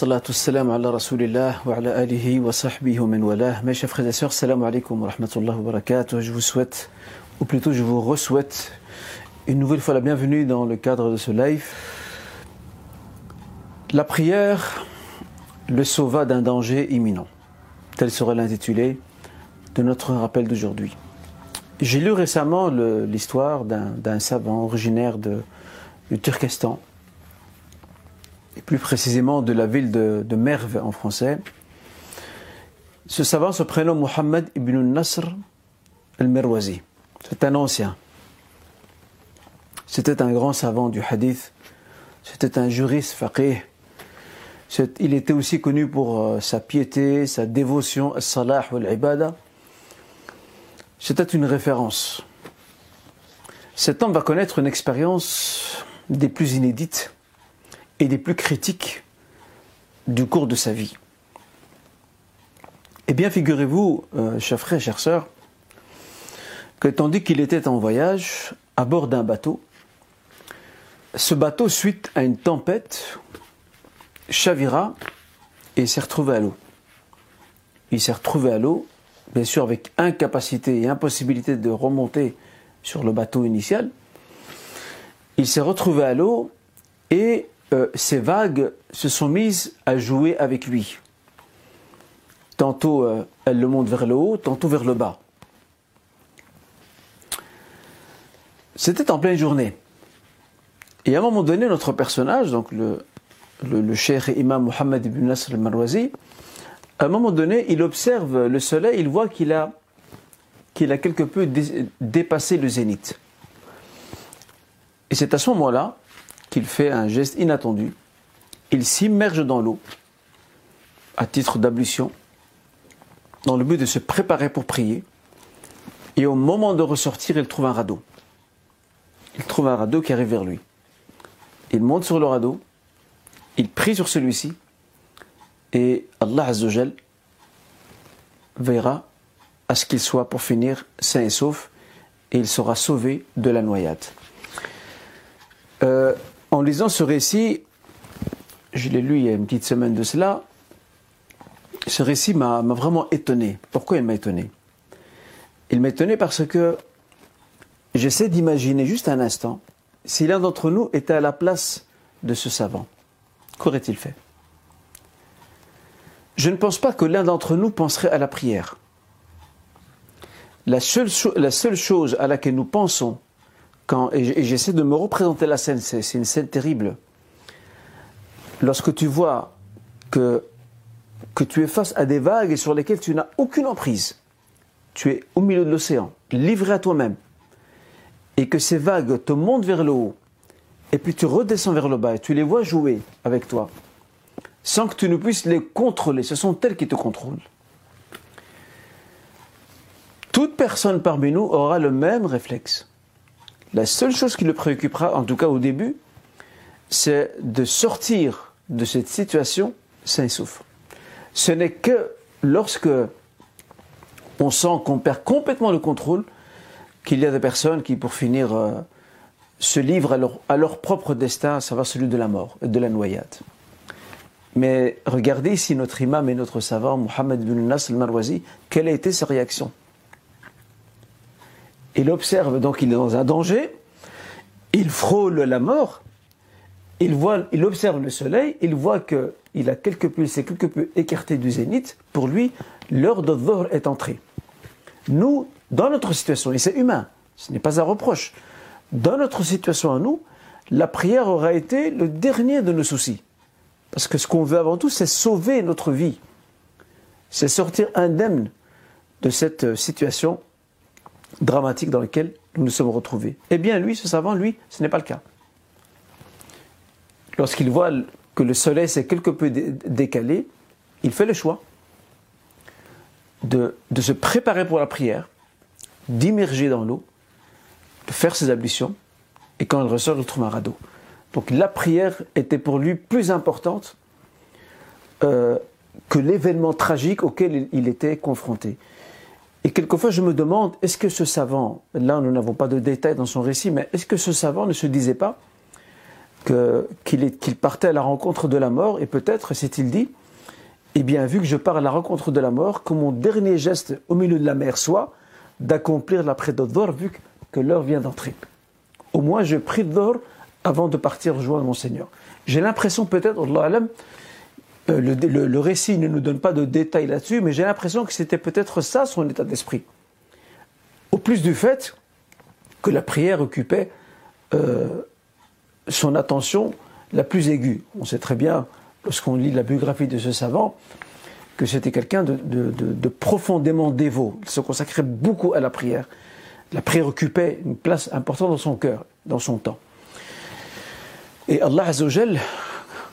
Salatu salam. Mes chers frères et sœurs, salam alaikum wa rahmatullahi wa barakatuh. Je vous souhaite, ou plutôt je vous re-souhaite, une nouvelle fois la bienvenue dans le cadre de ce live. La prière le sauva d'un danger imminent. Tel sera l'intitulé de notre rappel d'aujourd'hui. J'ai lu récemment l'histoire d'un savant originaire du Turkestan et plus précisément de la ville de, de Merv en français. Ce savant se prénomme Mohammed ibn Nasr al-Merwazi. C'est un ancien. C'était un grand savant du hadith. C'était un juriste faqih. Il était aussi connu pour euh, sa piété, sa dévotion, salah ou l'ibada. C'était une référence. Cet homme va connaître une expérience des plus inédites et des plus critiques du cours de sa vie. Eh bien, figurez-vous, euh, chers frères, chères sœurs, que tandis qu'il était en voyage, à bord d'un bateau, ce bateau, suite à une tempête, chavira et s'est retrouvé à l'eau. Il s'est retrouvé à l'eau, bien sûr avec incapacité et impossibilité de remonter sur le bateau initial. Il s'est retrouvé à l'eau et euh, ces vagues se sont mises à jouer avec lui. Tantôt euh, elles le montent vers le haut, tantôt vers le bas. C'était en pleine journée. Et à un moment donné, notre personnage, donc le, le, cheikh imam Mohammed ibn Nasr al-Marwazi, à un moment donné, il observe le soleil, il voit qu'il a, qu'il a quelque peu dépassé le zénith. Et c'est à ce moment-là qu'il fait un geste inattendu. Il s'immerge dans l'eau, à titre d'ablution, dans le but de se préparer pour prier. Et au moment de ressortir, il trouve un radeau. Il trouve un radeau qui arrive vers lui. Il monte sur le radeau, il prie sur celui-ci, et Allah Azzawajal verra à ce qu'il soit pour finir sain et sauf, et il sera sauvé de la noyade. Euh, en lisant ce récit, je l'ai lu il y a une petite semaine de cela, ce récit m'a vraiment étonné. Pourquoi il m'a étonné? Il m'a étonné parce que j'essaie d'imaginer juste un instant si l'un d'entre nous était à la place de ce savant. Qu'aurait-il fait? Je ne pense pas que l'un d'entre nous penserait à la prière. La seule, la seule chose à laquelle nous pensons et j'essaie de me représenter la scène, c'est une scène terrible. Lorsque tu vois que, que tu es face à des vagues sur lesquelles tu n'as aucune emprise, tu es au milieu de l'océan, livré à toi-même, et que ces vagues te montent vers le haut, et puis tu redescends vers le bas, et tu les vois jouer avec toi, sans que tu ne puisses les contrôler, ce sont elles qui te contrôlent. Toute personne parmi nous aura le même réflexe. La seule chose qui le préoccupera, en tout cas au début, c'est de sortir de cette situation sain sauf. Ce n'est que lorsque on sent qu'on perd complètement le contrôle qu'il y a des personnes qui, pour finir, euh, se livrent à leur, propre destin, à savoir celui de la mort, de la noyade. Mais regardez ici notre imam et notre savant, Mohamed bin Nasr al-Marwazi, quelle a été sa réaction il observe donc il est dans un danger, il frôle la mort, il, voit, il observe le soleil, il voit qu'il a quelque peu, s'est quelque peu écarté du zénith, pour lui, l'heure de est entrée. Nous, dans notre situation, et c'est humain, ce n'est pas un reproche, dans notre situation à nous, la prière aura été le dernier de nos soucis. Parce que ce qu'on veut avant tout, c'est sauver notre vie. C'est sortir indemne de cette situation dramatique dans lequel nous nous sommes retrouvés. Eh bien, lui, ce savant, lui, ce n'est pas le cas. Lorsqu'il voit que le soleil s'est quelque peu décalé, il fait le choix de, se préparer pour la prière, d'immerger dans l'eau, de faire ses ablutions, et quand il ressort, il trouve un radeau. Donc la prière était pour lui plus importante euh, que l'événement tragique auquel il était confronté. Et quelquefois, je me demande, est-ce que ce savant, là nous n'avons pas de détails dans son récit, mais est-ce que ce savant ne se disait pas, qu'il partait à la rencontre de la mort, et peut-être, s'est-il dit, eh bien, vu que je pars à la rencontre de la mort, que mon dernier geste au milieu de la mer soit d'accomplir la d'Or, vu que l'heure vient d'entrer. Au moins, je prie d'or avant de partir rejoindre mon Seigneur. J'ai l'impression, peut-être, Allah le, le, récit ne nous donne pas de détails là-dessus, mais j'ai l'impression que c'était peut-être ça son état d'esprit. Au plus du fait que la prière occupait euh, son attention la plus aiguë. On sait très bien, lorsqu'on lit la biographie de ce savant, que c'était quelqu'un de, profondément dévot. Il se consacrait beaucoup à la prière. La prière occupait une place importante dans son cœur, dans son temps. Et Allah Azzawajal,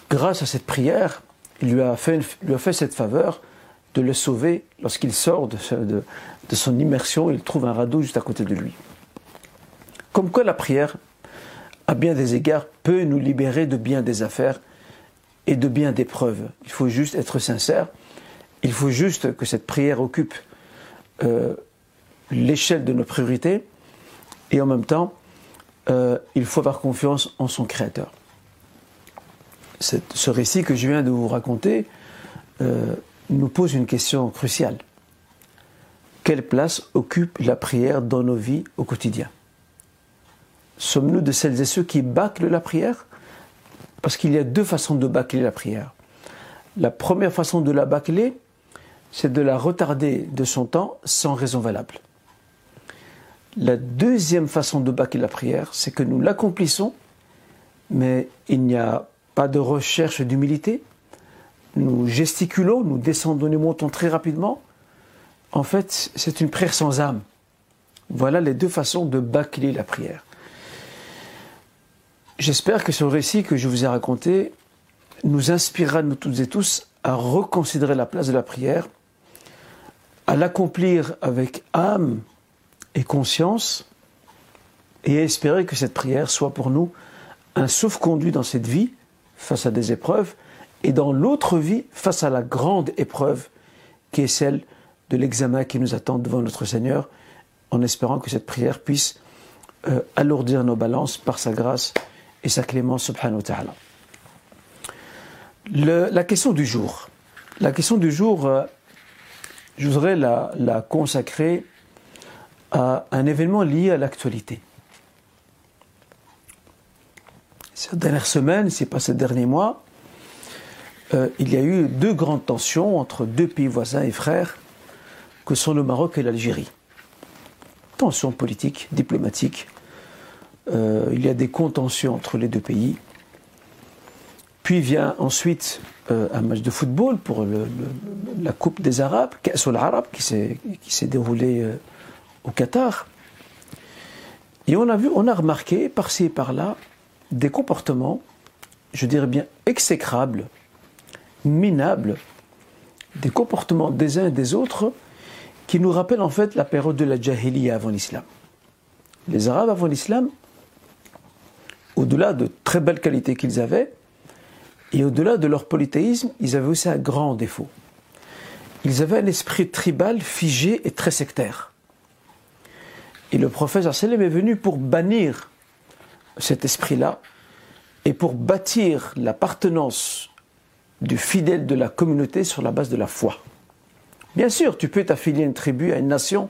grâce à cette prière, il lui a fait, cette faveur de le sauver lorsqu'il sort de, de, son immersion, il trouve un radeau juste à côté de lui. Comme quoi la prière à bien des égards, peut nous libérer de bien des affaires et de bien des preuves. Il faut juste être sincère. Il faut juste que cette prière occupe euh, l'échelle de nos priorités. Et en même temps, euh, il faut avoir confiance en son Créateur. Ce récit que je viens de vous raconter euh, nous pose une question cruciale. Quelle place occupe la prière dans nos vies au quotidien? Sommes-nous de celles et ceux qui bâclent la prière? Parce qu'il y a deux façons de bâcler la prière. La première façon de la bâcler, c'est de la retarder de son temps sans raison valable. La deuxième façon de bâcler la prière, c'est que nous l'accomplissons, mais il n'y a pas de recherche d'humilité. Nous gesticulons, nous descendons, nous montons très rapidement. En fait, c'est une prière sans âme. Voilà les deux façons de bâcler la prière. J'espère que ce récit que je vous ai raconté nous inspirera, nous toutes et tous, à reconsidérer la place de la prière, à l'accomplir avec âme et conscience, et à espérer que cette prière soit pour nous un sauf-conduit dans cette vie face à des épreuves, et dans l'autre vie face à la grande épreuve qui est celle de l'examen qui nous attend devant notre Seigneur, en espérant que cette prière puisse euh, alourdir nos balances par sa grâce et sa clémence subhanahu ta'ala. la question du jour. La question du jour, euh, je voudrais la, consacrer à un événement lié à l'actualité. Ces dernières semaines, c'est pas ces derniers mois, euh, il y a eu deux grandes tensions entre deux pays voisins et frères que sont le Maroc et l'Algérie. Tensions politiques, diplomatiques, euh, il y a des contentions entre les deux pays. Puis vient ensuite euh, un match de football pour la Coupe des Arabes, l'Arabe, qui s'est déroulée au Qatar. Et on a vu, on a remarqué par-ci et par-là des comportements, je dirais bien exécrables, minables, des comportements des uns et des autres qui nous rappellent en fait la période de la Jahiliya avant l'islam. Les Arabes avant l'islam au-delà de très belles qualités qu'ils avaient, et au-delà de leur polythéisme, ils avaient aussi un grand défaut. Ils avaient un esprit tribal figé et très sectaire. Et le prophète sallam est venu pour bannir cet esprit-là et pour bâtir l'appartenance du fidèle de la communauté sur la base de la foi. Bien sûr, tu peux t'affilier à une tribu, à une nation,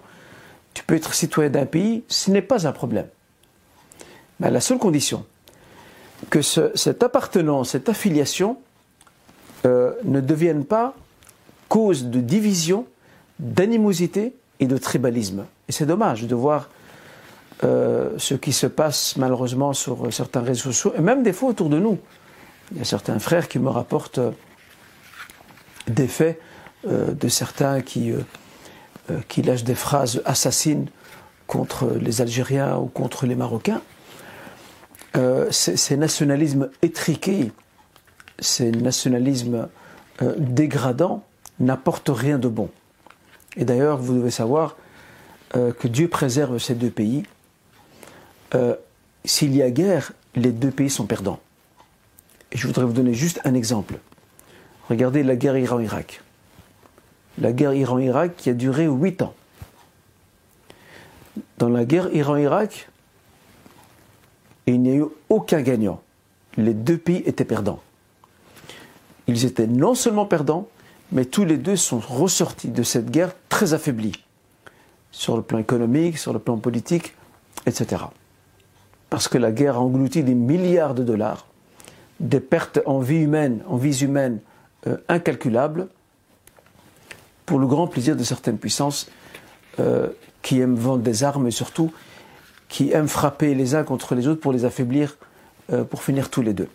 tu peux être citoyen d'un pays, ce n'est pas un problème. Mais à la seule condition que cette appartenance, cette affiliation euh, ne devienne pas cause de division, d'animosité et de tribalisme. Et c'est dommage de voir euh, ce qui se passe malheureusement sur certains réseaux sociaux, et même des fois autour de nous. Il y a certains frères qui me rapportent euh, des faits de certains qui, qui lâchent des phrases assassines contre les Algériens ou contre les Marocains. Euh, ces, nationalismes étriqués, ces nationalismes euh, dégradants n'apportent rien de bon. Et d'ailleurs, vous devez savoir euh, que Dieu préserve ces deux pays. S'il y a guerre, les deux pays sont perdants. Et je voudrais vous donner juste un exemple. Regardez la guerre Iran-Irak. La guerre Iran-Irak qui a duré huit ans. Dans la guerre Iran-Irak, il n'y a eu aucun gagnant. les deux pays étaient perdants. Ils étaient non seulement perdants, mais tous les deux sont ressortis de cette guerre très affaiblis, sur le plan économique, sur le plan politique, etc. Parce que la guerre a englouti des milliards de dollars, des pertes en vie humaine, en vies humaines euh, incalculables, pour le grand plaisir de certaines puissances euh, qui aiment vendre des armes et surtout qui aiment frapper les uns contre les autres pour les affaiblir, euh, pour finir tous les deux.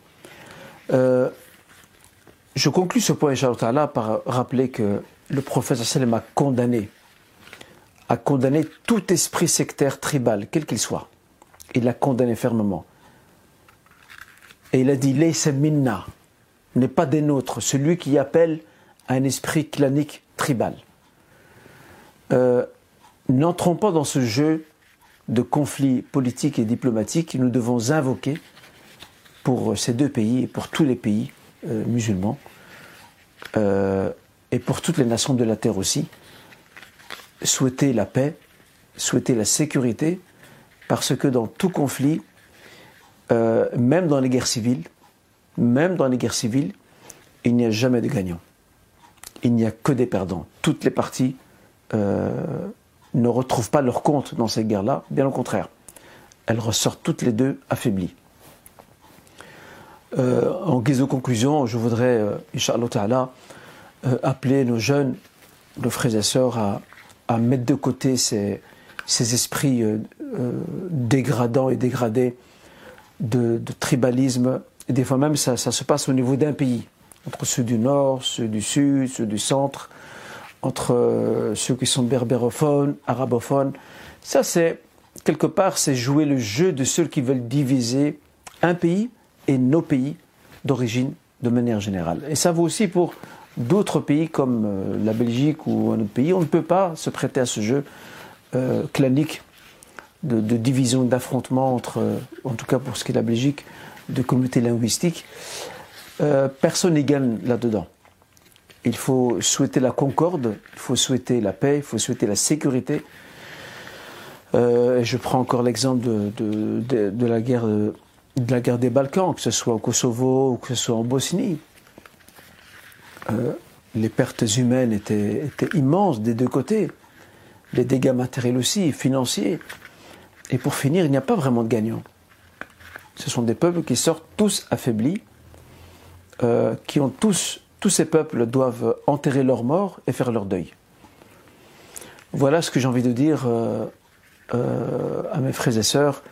je conclus ce point, Inch'Allah, par rappeler que le prophète sallam a condamné, a condamné tout esprit sectaire tribal, quel qu'il soit. Il l'a condamné fermement. Et il a dit Laysa minna n'est pas des nôtres, celui qui appelle à un esprit clanique tribal. Euh, n'entrons pas dans ce jeu de conflits politiques et diplomatiques que nous devons invoquer pour ces deux pays et pour tous les pays euh, musulmans euh, et pour toutes les nations de la terre aussi. Souhaiter la paix, souhaiter la sécurité, parce que dans tout conflit, euh, même dans les guerres civiles, même dans les guerres civiles, il n'y a jamais de gagnant. Il n'y a que des perdants. Toutes les parties euh, ne retrouvent pas leur compte dans ces guerres-là, bien au contraire. Elles ressortent toutes les deux affaiblies. Euh, en guise de conclusion, je voudrais, Inch'Allah Ta'ala, appeler nos jeunes, nos frères et sœurs à, mettre de côté ces esprits dégradants et dégradés de, tribalisme. Et des fois même, ça, se passe au niveau d'un pays, entre ceux du nord, ceux du sud, ceux du centre, entre euh, ceux qui sont berbérophones, arabophones. Ça, c'est, quelque part, c'est jouer le jeu de ceux qui veulent diviser un pays et nos pays d'origine de manière générale. Et ça vaut aussi pour d'autres pays comme euh, la Belgique ou un autre pays. On ne peut pas se prêter à ce jeu euh, clanique de, division, d'affrontement entre, euh, en tout cas pour ce qui est de la Belgique, de communautés linguistiques. Euh, personne n'y gagne là-dedans. Il faut souhaiter la concorde, il faut souhaiter la paix, il faut souhaiter la sécurité. Euh, je prends encore l'exemple de, la guerre, de la guerre des Balkans, que ce soit au Kosovo ou que ce soit en Bosnie. les pertes humaines étaient, étaient immenses des deux côtés, les dégâts matériels aussi, financiers. Et pour finir, il n'y a pas vraiment de gagnants. Ce sont des peuples qui sortent tous affaiblis, euh, qui ont tous, tous ces peuples doivent enterrer leurs morts et faire leur deuil. Voilà ce que j'ai envie de dire euh, euh, à mes frères et sœurs.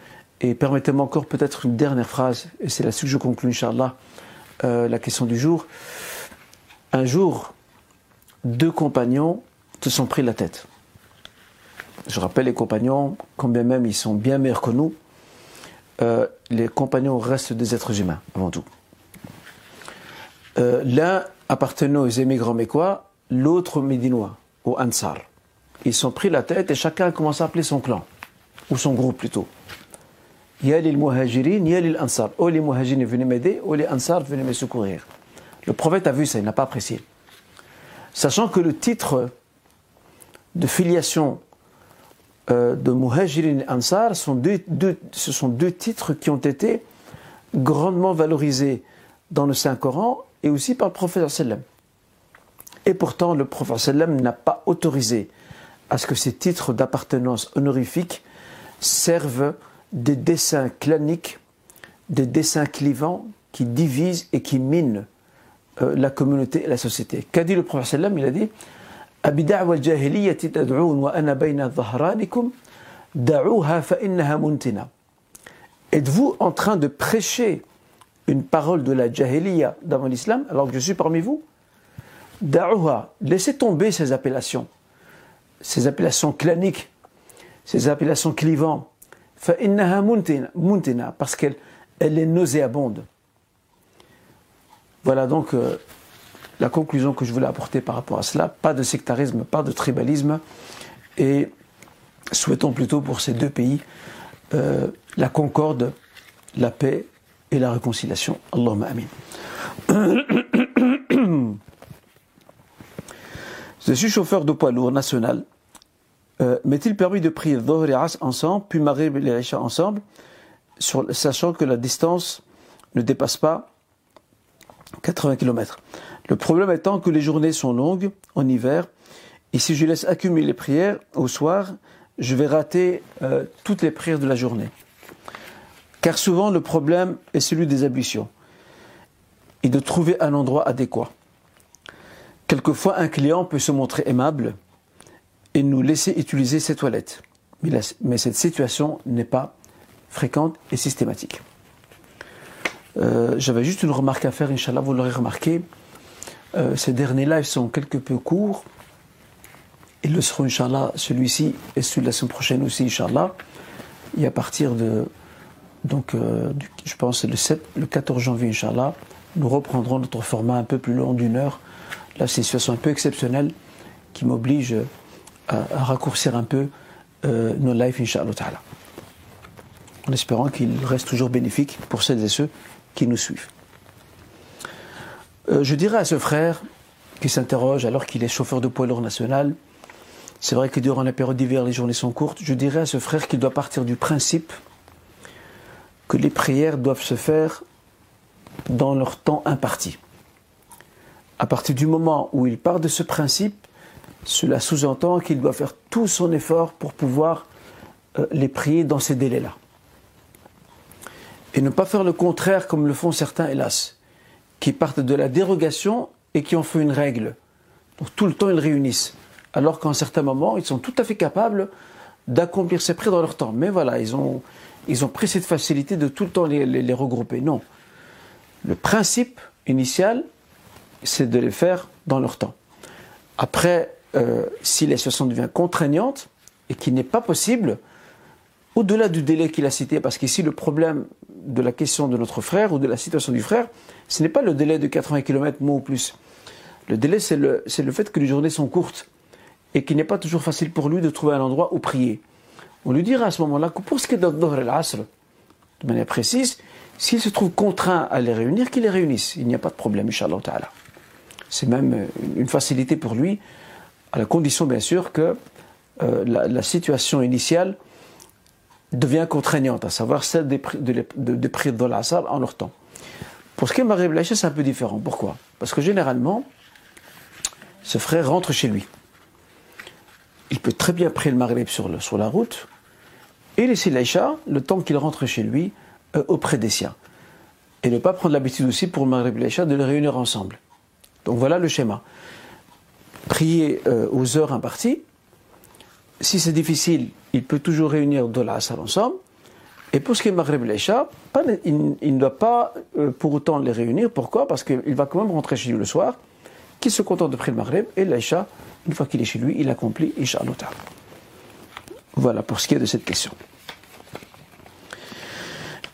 Et permettez-moi encore peut-être une dernière phrase, et c'est là-dessus que je conclue, Inch'Allah, la question du jour. Un jour, deux compagnons se sont pris la tête je rappelle les compagnons, combien même ils sont bien meilleurs que nous, euh, les compagnons restent des êtres humains, avant tout. Euh, l'un appartenait aux émigrants mécois, l'autre médinois, aux Ansar. Ils sont pris la tête et chacun a commencé à appeler son clan, ou son groupe plutôt. Ya les muhajirin, ya les ansar. Oh les muhajirin venez m'aider, oh les ansar venez me secourir. Le prophète a vu ça, il n'a pas apprécié. Sachant que le titre de filiation euh, de Muhajirin Ansar, sont deux, ce sont deux titres qui ont été grandement valorisés dans le Saint-Coran et aussi par le prophète sallam. Et pourtant, le prophète sallam n'a pas autorisé à ce que ces titres d'appartenance honorifique servent des dessins claniques, des dessins clivants qui divisent et qui minent euh, la communauté et la société. Qu'a dit le prophète sallam? Il a dit Êtes-vous en train de prêcher une parole de la jahiliya dans l'islam alors que je suis parmi vous? Da'uha, laissez tomber ces appellations, ces appellations claniques, ces appellations clivantes. parce qu'elle elle est nauséabonde. Voilà donc euh, la conclusion que je voulais apporter par rapport à cela, pas de sectarisme, pas de tribalisme, et souhaitons plutôt pour ces deux pays euh, la concorde, la paix et la réconciliation. Allahumma amin. Je suis chauffeur de poids lourd national. Euh, M'est-il permis de prier Dhuhr As ensemble, puis Maghrib et Isha ensemble, sachant que la distance ne dépasse pas 80 km. Le problème étant que les journées sont longues en hiver, et si je laisse accumuler les prières au soir, je vais rater euh, toutes les prières de la journée. Car souvent le problème est celui des ablutions et de trouver un endroit adéquat. Quelquefois un client peut se montrer aimable et nous laisser utiliser ses toilettes. Mais, cette situation n'est pas fréquente et systématique. Euh, j'avais juste une remarque à faire, Inch'Allah, vous l'aurez remarqué. Euh, ces derniers lives sont quelque peu courts. Ils le seront, Inch'Allah, celui-ci et celui de la semaine prochaine aussi, Inch'Allah. Et à partir de, donc, euh, je pense, le, 7, le 14 janvier, Inch'Allah, nous reprendrons notre format un peu plus long d'une heure. Là, c'est une situation un peu exceptionnelle qui m'oblige à, raccourcir un peu nos lives, Inch'Allah En espérant qu'il reste toujours bénéfique pour celles et ceux qui nous suivent. Euh, je dirais à ce frère qui s'interroge alors qu'il est chauffeur de poids lourd national, c'est vrai que durant la période d'hiver, les journées sont courtes, je dirais à ce frère qu'il doit partir du principe que les prières doivent se faire dans leur temps imparti. À partir du moment où il part de ce principe, cela sous-entend qu'il doit faire tout son effort pour pouvoir euh, les prier dans ces délais-là. Et ne pas faire le contraire comme le font certains, hélas, qui partent de la dérogation et qui en font une règle. Donc tout le temps ils réunissent. Alors qu'en certains moments, ils sont tout à fait capables d'accomplir ces prières dans leur temps. Mais voilà, ils ont, ils ont pris cette facilité de tout le temps les regrouper. Non. Le principe initial, c'est de les faire dans leur temps. Après, euh, si la situation devient contraignante et qu'il n'est pas possible, au-delà du délai qu'il a cité, parce qu'ici le problème de la question de notre frère ou de la situation du frère, ce n'est pas le délai de 80 km moins ou plus. Le délai, c'est le, le fait que les journées sont courtes et qu'il n'est pas toujours facile pour lui de trouver un endroit où prier. On lui dira à ce moment-là que pour ce qui est de l'Asr, de manière précise, s'il se trouve contraint à les réunir, qu'il les réunisse. Il n'y a pas de problème, Inch'Allah Ta'ala. C'est même euh, une facilité pour lui, à la condition bien sûr que euh, la, situation initiale devient contraignante, à savoir celle des, de, de, de de l'Asr en leur temps. Pour ce qui est Maghrib Laïcha, c'est un peu différent. Pourquoi? Parce que généralement, ce frère rentre chez lui. Il peut très bien prier le Maghrib sur, sur la route et laisser l'Aïcha, le temps qu'il rentre chez lui, euh, auprès des siens. Et ne pas prendre l'habitude aussi pour le Maghreb et de les réunir ensemble. Donc voilà le schéma. Prier euh, aux heures imparties. Si c'est difficile, il peut toujours réunir de la salle ensemble. Et pour ce qui est Maghreb et il, il, ne doit pas euh, pour autant les réunir. Pourquoi? Parce qu'il va quand même rentrer chez lui le soir, qu'il se contente de prier le Maghreb et l'Aïcha, une fois qu'il est chez lui, il accomplit Inch'Allah. Voilà pour ce qui est de cette question.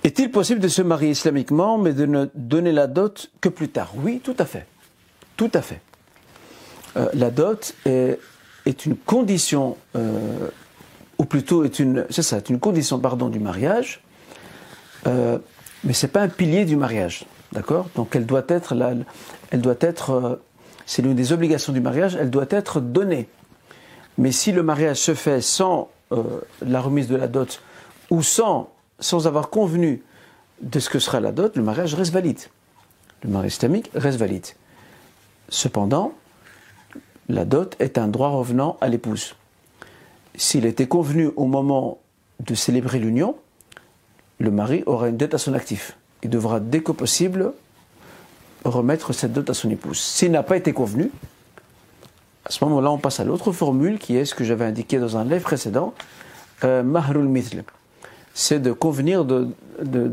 Est-il possible de se marier islamiquement mais de ne donner la dot que plus tard? Oui, tout à fait. Tout à fait. Euh, la dot est, est une condition, euh, ou plutôt est une, c'est ça, une condition du mariage, euh, mais c'est pas un pilier du mariage, d'accord? Donc elle doit être, euh, c'est l'une des obligations du mariage, elle doit être donnée. Mais si le mariage se fait sans la remise de la dot ou sans sans avoir convenu de ce que sera la dot, le mariage reste valide. Le mariage islamique reste valide. Cependant, la dot est un droit revenant à l'épouse. S'il était convenu au moment de célébrer l'union, le mari aura une dette à son actif. Il devra dès que possible remettre cette dot à son épouse. S'il n'a pas été convenu, à ce moment-là, on passe à l'autre formule qui est ce que j'avais indiqué dans un livre précédent, euh, c'est de convenir de,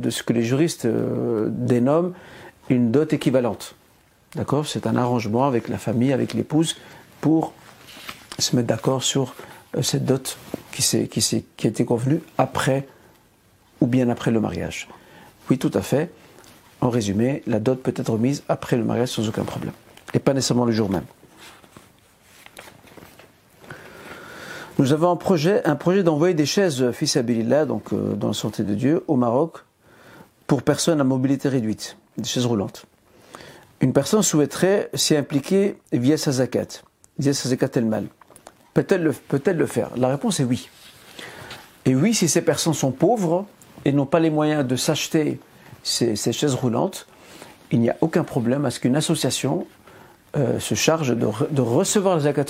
ce que les juristes euh, dénomment une dot équivalente. D'accord? C'est un arrangement avec la famille, avec l'épouse, pour se mettre d'accord sur cette dot qui, qui, a été convenue après ou bien après le mariage. Oui, tout à fait. En résumé, la dot peut être remise après le mariage sans aucun problème. Et pas nécessairement le jour même. Nous avons un projet, un projet d'envoyer des chaises fils Abilillah, donc euh, dans la santé de Dieu, au Maroc, pour personnes à mobilité réduite, des chaises roulantes. Une personne souhaiterait s'y impliquer via sa zakat, via sa zakat el-mal. Peut-elle le, faire? La réponse est oui. Et oui, si ces personnes sont pauvres et n'ont pas les moyens de s'acheter ces, chaises roulantes, il n'y a aucun problème à ce qu'une association euh, se charge de, recevoir les zakat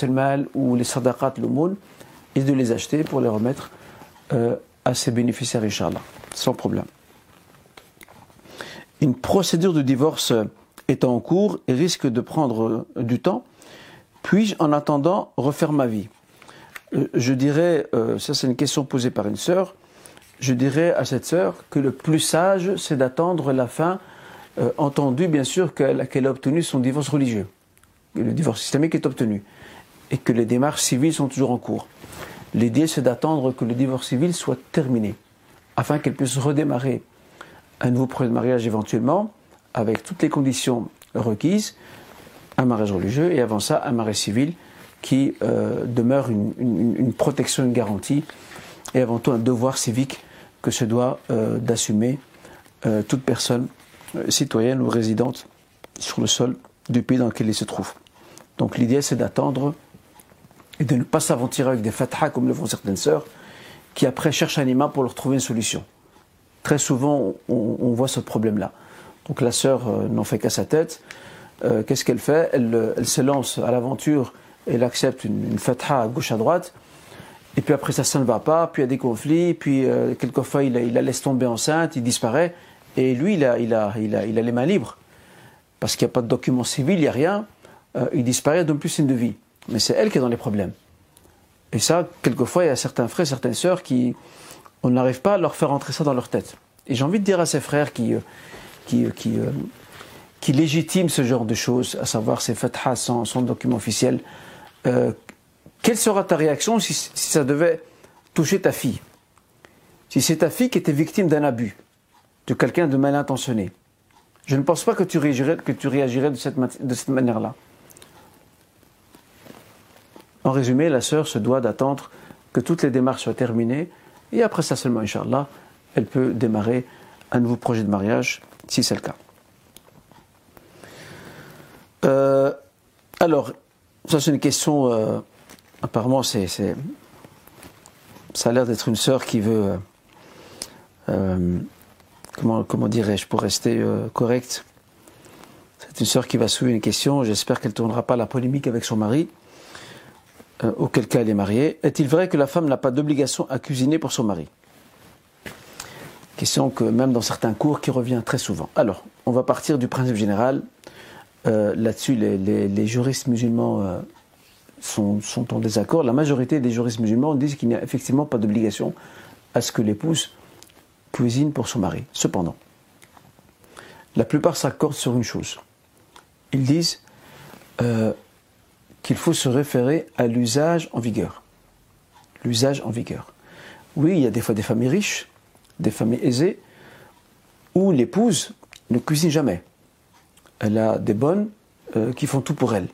ou les sadaqat l'aumône et de les acheter pour les remettre euh, à ses bénéficiaires, Inch'Allah, sans problème. Une procédure de divorce est en cours et risque de prendre euh, du temps. Puis-je, en attendant, refaire ma vie? Je dirais, ça c'est une question posée par une sœur, je dirais à cette sœur que le plus sage, c'est d'attendre la fin, entendu bien sûr qu'elle a obtenu son divorce religieux. Le divorce systémique est obtenu. Et que les démarches civiles sont toujours en cours. L'idée, c'est d'attendre que le divorce civil soit terminé, afin qu'elle puisse redémarrer un nouveau projet de mariage éventuellement, avec toutes les conditions requises, un mariage religieux, et avant ça, un mariage civil qui euh, demeure une, protection, une garantie, et avant tout un devoir civique que se doit euh, d'assumer euh, toute personne citoyenne ou résidente sur le sol du pays dans lequel il se trouve. Donc l'idée c'est d'attendre et de ne pas s'aventurer avec des fatahs comme le font certaines sœurs qui après cherchent un imam pour leur trouver une solution. Très souvent on, voit ce problème-là. Donc la sœur n'en fait qu'à sa tête. Qu'est-ce qu'elle fait? Elle, se lance à l'aventure elle accepte une, une fatha à gauche à droite. Et puis après ça, ça ne va pas, puis il y a des conflits, puis euh, quelquefois il, la laisse tomber enceinte, il disparaît, et lui il a, il a, il a, il a les mains libres. Parce qu'il n'y a pas de document civil, il n'y a rien. Euh, il disparaît, donne plus signe de vie. Mais c'est elle qui est dans les problèmes. Et ça, quelquefois, il y a certains frères, certaines sœurs qui, on n'arrive pas à leur faire entrer ça dans leur tête. Et j'ai envie de dire à ces frères qui, euh, qui, euh, qui, qui légitiment ce genre de choses, à savoir ces fathas sans, sans document officiel, quelle sera ta réaction si, ça devait toucher ta fille? Si c'est ta fille qui était victime d'un abus, de quelqu'un de mal intentionné, je ne pense pas que tu réagirais, de cette manière-là. En résumé, la sœur se doit d'attendre que toutes les démarches soient terminées et après ça seulement, Inch'Allah, elle peut démarrer un nouveau projet de mariage si c'est le cas. Euh, alors, ça c'est une question, euh, apparemment c'est, ça a l'air d'être une sœur qui veut, euh, comment, comment dirais-je, pour rester correct, c'est une sœur qui va soulever une question, j'espère qu'elle ne tournera pas la polémique avec son mari. Euh, auquel cas elle est mariée, est-il vrai que la femme n'a pas d'obligation à cuisiner pour son mari? Question que même dans certains cours qui revient très souvent. Alors, on va partir du principe général. Euh, là-dessus, les, juristes musulmans euh, sont, en désaccord. La majorité des juristes musulmans disent qu'il n'y a effectivement pas d'obligation à ce que l'épouse cuisine pour son mari. Cependant, la plupart s'accordent sur une chose. Ils disent qu'il faut se référer à l'usage en vigueur. L'usage en vigueur. Oui, il y a des fois des familles riches, des familles aisées, où l'épouse ne cuisine jamais. Elle a des bonnes euh, qui font tout pour elle.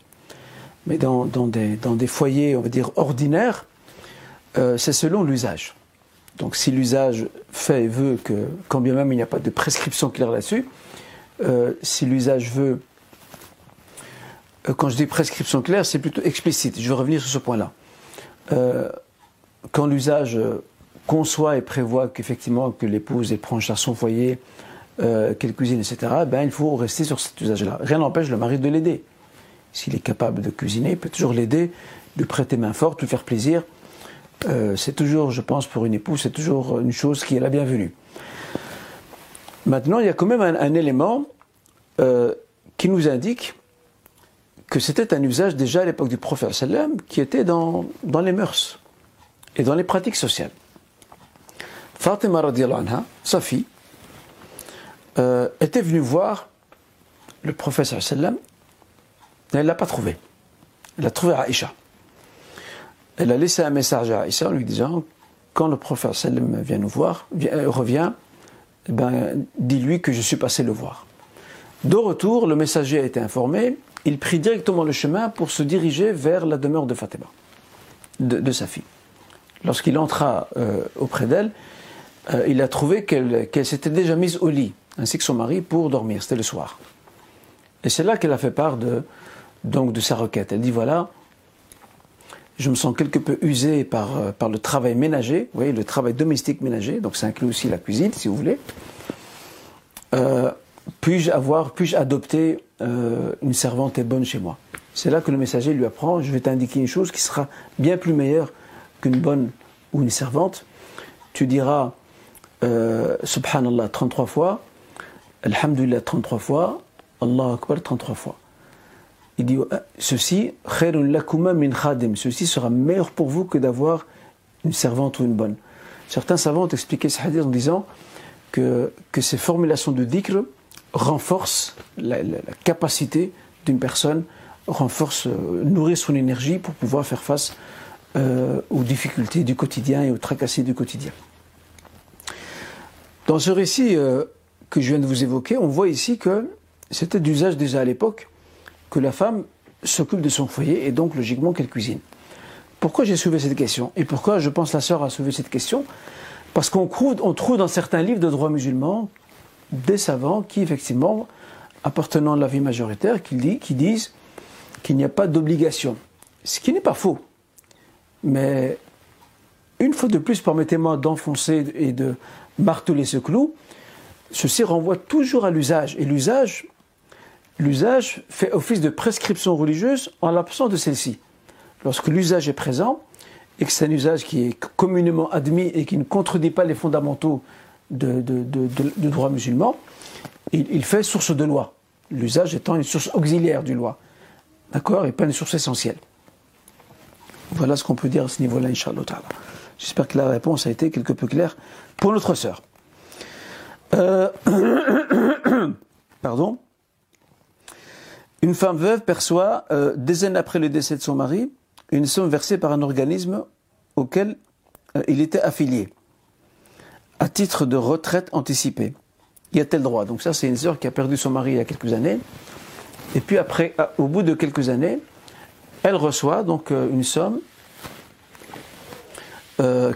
Mais dans, des, foyers, on va dire, ordinaires, euh, c'est selon l'usage. Donc si l'usage fait et veut que, quand bien même il n'y a pas de prescription claire là-dessus, euh, si l'usage veut quand je dis prescription claire, c'est plutôt explicite. Je vais revenir sur ce point-là. Quand l'usage conçoit et prévoit qu'effectivement que l'épouse est en charge son foyer, qu'elle cuisine, etc., ben, il faut rester sur cet usage-là. Rien n'empêche le mari de l'aider. S'il est capable de cuisiner, il peut toujours l'aider, lui prêter main forte, lui faire plaisir. c'est toujours, je pense, pour une épouse, c'est toujours une chose qui est la bienvenue. Maintenant, il y a quand même un, élément qui nous indique que c'était un usage déjà à l'époque du prophète sallam qui était dans, dans les mœurs et dans les pratiques sociales. Fatima sa fille, euh, était venue voir le prophète sallam elle ne l'a pas trouvé. Elle a trouvé Aïcha. Elle a laissé un message à Aïcha en lui disant quand le prophète sallam vient nous voir, euh, revient, eh ben, dis-lui que je suis passé le voir. De retour, le messager a été informé il prit directement le chemin pour se diriger vers la demeure de Fatima, de, sa fille. Lorsqu'il entra euh, auprès d'elle, il a trouvé qu'elle s'était déjà mise au lit, ainsi que son mari, pour dormir. C'était le soir. Et c'est là qu'elle a fait part de, donc, de sa requête. Elle dit voilà, je me sens quelque peu usée par, euh, par le travail ménager, vous voyez, le travail domestique ménager, donc ça inclut aussi la cuisine, si vous voulez. euh, puis-je avoir, puis-je adopter euh, une servante et bonne chez moi? C'est là que le messager lui apprend, je vais t'indiquer une chose qui sera bien plus meilleure qu'une bonne ou une servante. Tu diras Subhanallah 33 fois, Alhamdulillah 33 fois, Allah Akbar 33 fois. Il dit ceci, min khadim, ceci sera meilleur pour vous que d'avoir une servante ou une bonne. Certains savants ont expliqué ce hadith en disant que, que ces formulations de dhikr renforcent la, capacité d'une personne, renforcent, euh, nourrissent son énergie pour pouvoir faire face euh, aux difficultés du quotidien et aux tracasseries du quotidien. Dans ce récit euh, que je viens de vous évoquer, on voit ici que c'était d'usage déjà à l'époque que la femme s'occupe de son foyer et donc logiquement qu'elle cuisine. Pourquoi j'ai soulevé cette question? Et pourquoi je pense la sœur a soulevé cette question? Parce qu'on trouve, dans certains livres de droit musulman des savants qui, effectivement, appartenant à la vie majoritaire, qui, disent qu'il n'y a pas d'obligation. Ce qui n'est pas faux. Mais une fois de plus, permettez-moi d'enfoncer et de marteler ce clou, ceci renvoie toujours à l'usage. Et l'usage, l'usage fait office de prescription religieuse en l'absence de celle-ci lorsque l'usage est présent et que c'est un usage qui est communément admis et qui ne contredit pas les fondamentaux de, droit musulman, il, fait source de loi. L'usage étant une source auxiliaire du loi. D'accord? Et pas une source essentielle. Voilà ce qu'on peut dire à ce niveau-là, Inch'Allah. J'espère que la réponse a été quelque peu claire pour notre sœur. Euh, pardon. Une femme veuve perçoit, euh, des années après le décès de son mari, une somme versée par un organisme auquel euh, il était affilié, à titre de retraite anticipée. Y a-t-elle droit? Donc ça, c'est une sœur qui a perdu son mari il y a quelques années. Et puis après, au bout de quelques années, elle reçoit donc une somme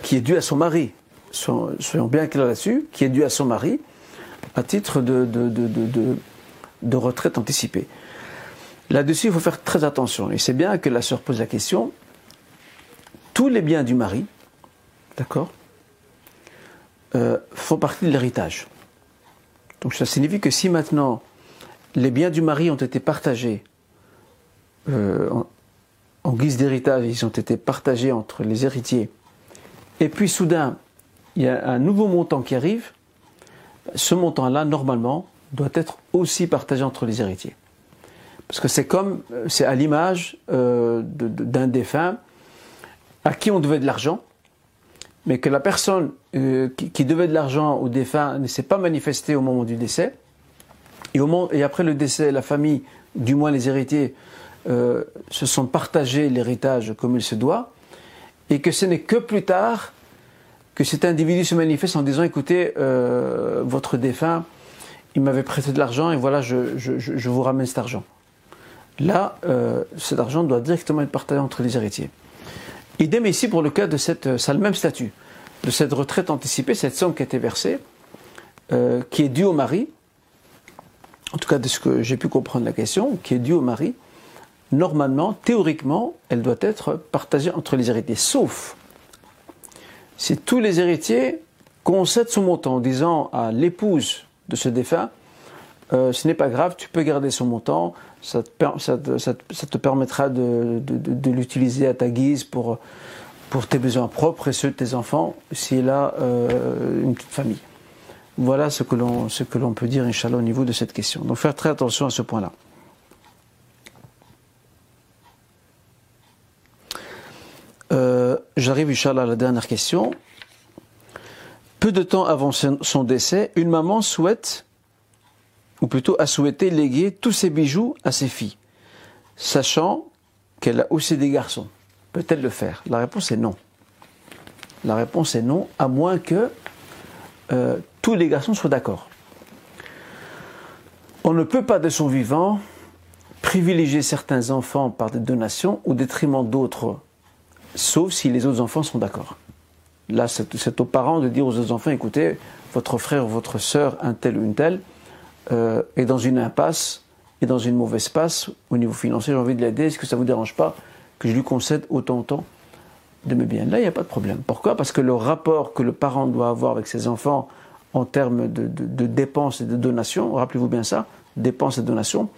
qui est due à son mari. Soyons bien clairs là-dessus, qui est due à son mari à titre de, de retraite anticipée. Là-dessus, il faut faire très attention. Et c'est bien que la sœur pose la question. Tous les biens du mari, d'accord, euh, font partie de l'héritage. Donc ça signifie que si maintenant les biens du mari ont été partagés euh, en, guise d'héritage, ils ont été partagés entre les héritiers, et puis soudain, il y a un nouveau montant qui arrive, ce montant-là, normalement, doit être aussi partagé entre les héritiers. Parce que c'est comme, c'est à l'image euh, d'un défunt à qui on devait de l'argent, mais que la personne euh, qui, devait de l'argent au défunt ne s'est pas manifestée au moment du décès, et, après le décès, la famille, du moins les héritiers, euh, se sont partagés l'héritage comme il se doit, et que ce n'est que plus tard que cet individu se manifeste en disant écoutez, votre défunt, il m'avait prêté de l'argent et voilà, je vous ramène cet argent. Là, euh, cet argent doit directement être partagé entre les héritiers. Idem ici pour le cas de cette, ça le même statut, de cette retraite anticipée, cette somme qui a été versée, euh, qui est due au mari, en tout cas de ce que j'ai pu comprendre la question, qui est due au mari, normalement, théoriquement, elle doit être partagée entre les héritiers, sauf si tous les héritiers concèdent son montant en disant à l'épouse de ce défunt, euh, ce n'est pas grave, tu peux garder son montant, ça te, permettra de, l'utiliser à ta guise pour, tes besoins propres et ceux de tes enfants, s'il a euh, une petite famille. Voilà ce que l'on peut dire, Inch'Allah, au niveau de cette question. Donc faire très attention à ce point-là. Euh, j'arrive, Inch'Allah, à la dernière question. Peu de temps avant son décès, une maman souhaite ou plutôt a souhaité léguer tous ses bijoux à ses filles, sachant qu'elle a aussi des garçons. Peut-elle le faire? La réponse est non. La réponse est non, à moins que euh, tous les garçons soient d'accord. On ne peut pas de son vivant privilégier certains enfants par des donations au détriment d'autres, sauf si les autres enfants sont d'accord. Là, c'est aux parents de dire aux autres enfants, écoutez, votre frère ou votre sœur, un tel ou une telle, euh, est dans une impasse et dans une mauvaise passe au niveau financier, j'ai envie de l'aider, est-ce que ça ne vous dérange pas que je lui concède autant, autant de mes biens? Là, il n'y a pas de problème. Pourquoi? Parce que le rapport que le parent doit avoir avec ses enfants en termes de, de dépenses et de donations, rappelez-vous bien ça, dépenses et donations,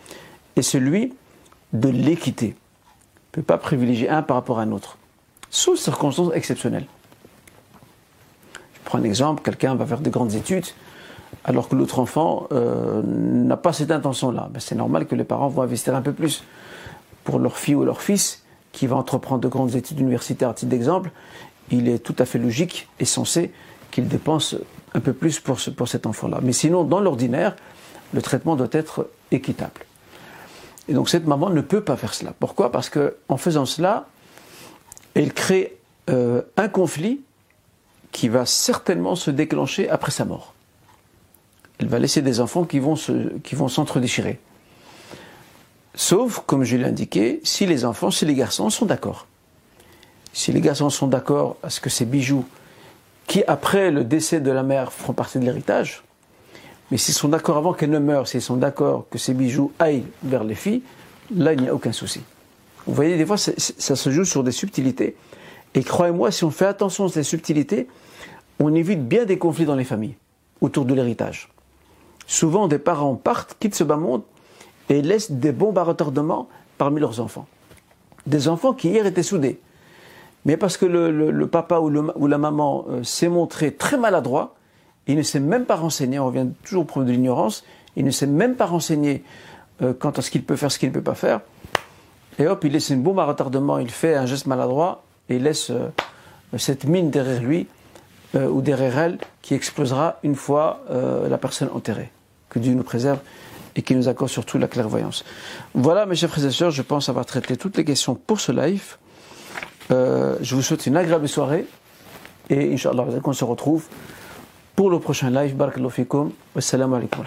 est celui de l'équité. On ne peut pas privilégier un par rapport à un autre, sauf circonstances exceptionnelles. Je prends un exemple, quelqu'un va faire de grandes études, alors que l'autre enfant euh, n'a pas cette intention-là. Ben, c'est normal que les parents vont investir un peu plus pour leur fille ou leur fils qui va entreprendre de grandes études universitaires à titre d'exemple. Il est tout à fait logique et censé qu'il dépense un peu plus pour, pour cet enfant-là. Mais sinon, dans l'ordinaire, le traitement doit être équitable. Et donc cette maman ne peut pas faire cela. Pourquoi? Parce qu'en faisant cela, elle crée euh, un conflit qui va certainement se déclencher après sa mort. Elle va laisser des enfants qui vont, s'entre-déchirer. Sauf, comme je l'ai indiqué, si les enfants, si les garçons sont d'accord. Si les garçons sont d'accord à ce que ces bijoux, qui après le décès de la mère feront partie de l'héritage, mais s'ils sont d'accord avant qu'elle ne meure, s'ils sont d'accord que ces bijoux aillent vers les filles, là, il n'y a aucun souci. Vous voyez, des fois, ça se joue sur des subtilités. Et croyez-moi, si on fait attention à ces subtilités, on évite bien des conflits dans les familles autour de l'héritage. Souvent, des parents partent, quittent ce bas monde et laissent des bombes à retardement parmi leurs enfants. Des enfants qui hier étaient soudés. Mais parce que le, papa ou, la maman euh, s'est montré très maladroit, il ne s'est même pas renseigné, on revient toujours au problème de l'ignorance, il ne s'est même pas renseigné euh, quant à ce qu'il peut faire, ce qu'il ne peut pas faire. Et hop, il laisse une bombe à retardement, il fait un geste maladroit et il laisse euh, cette mine derrière lui euh, ou derrière elle qui explosera une fois la personne enterrée. Que Dieu nous préserve et qui nous accorde surtout la clairvoyance. Voilà, mes chers frères et sœurs, je pense avoir traité toutes les questions pour ce live. je vous souhaite une agréable soirée et Inch'Allah, qu'on se retrouve pour le prochain live. Barakallahu fikum. Alaikum.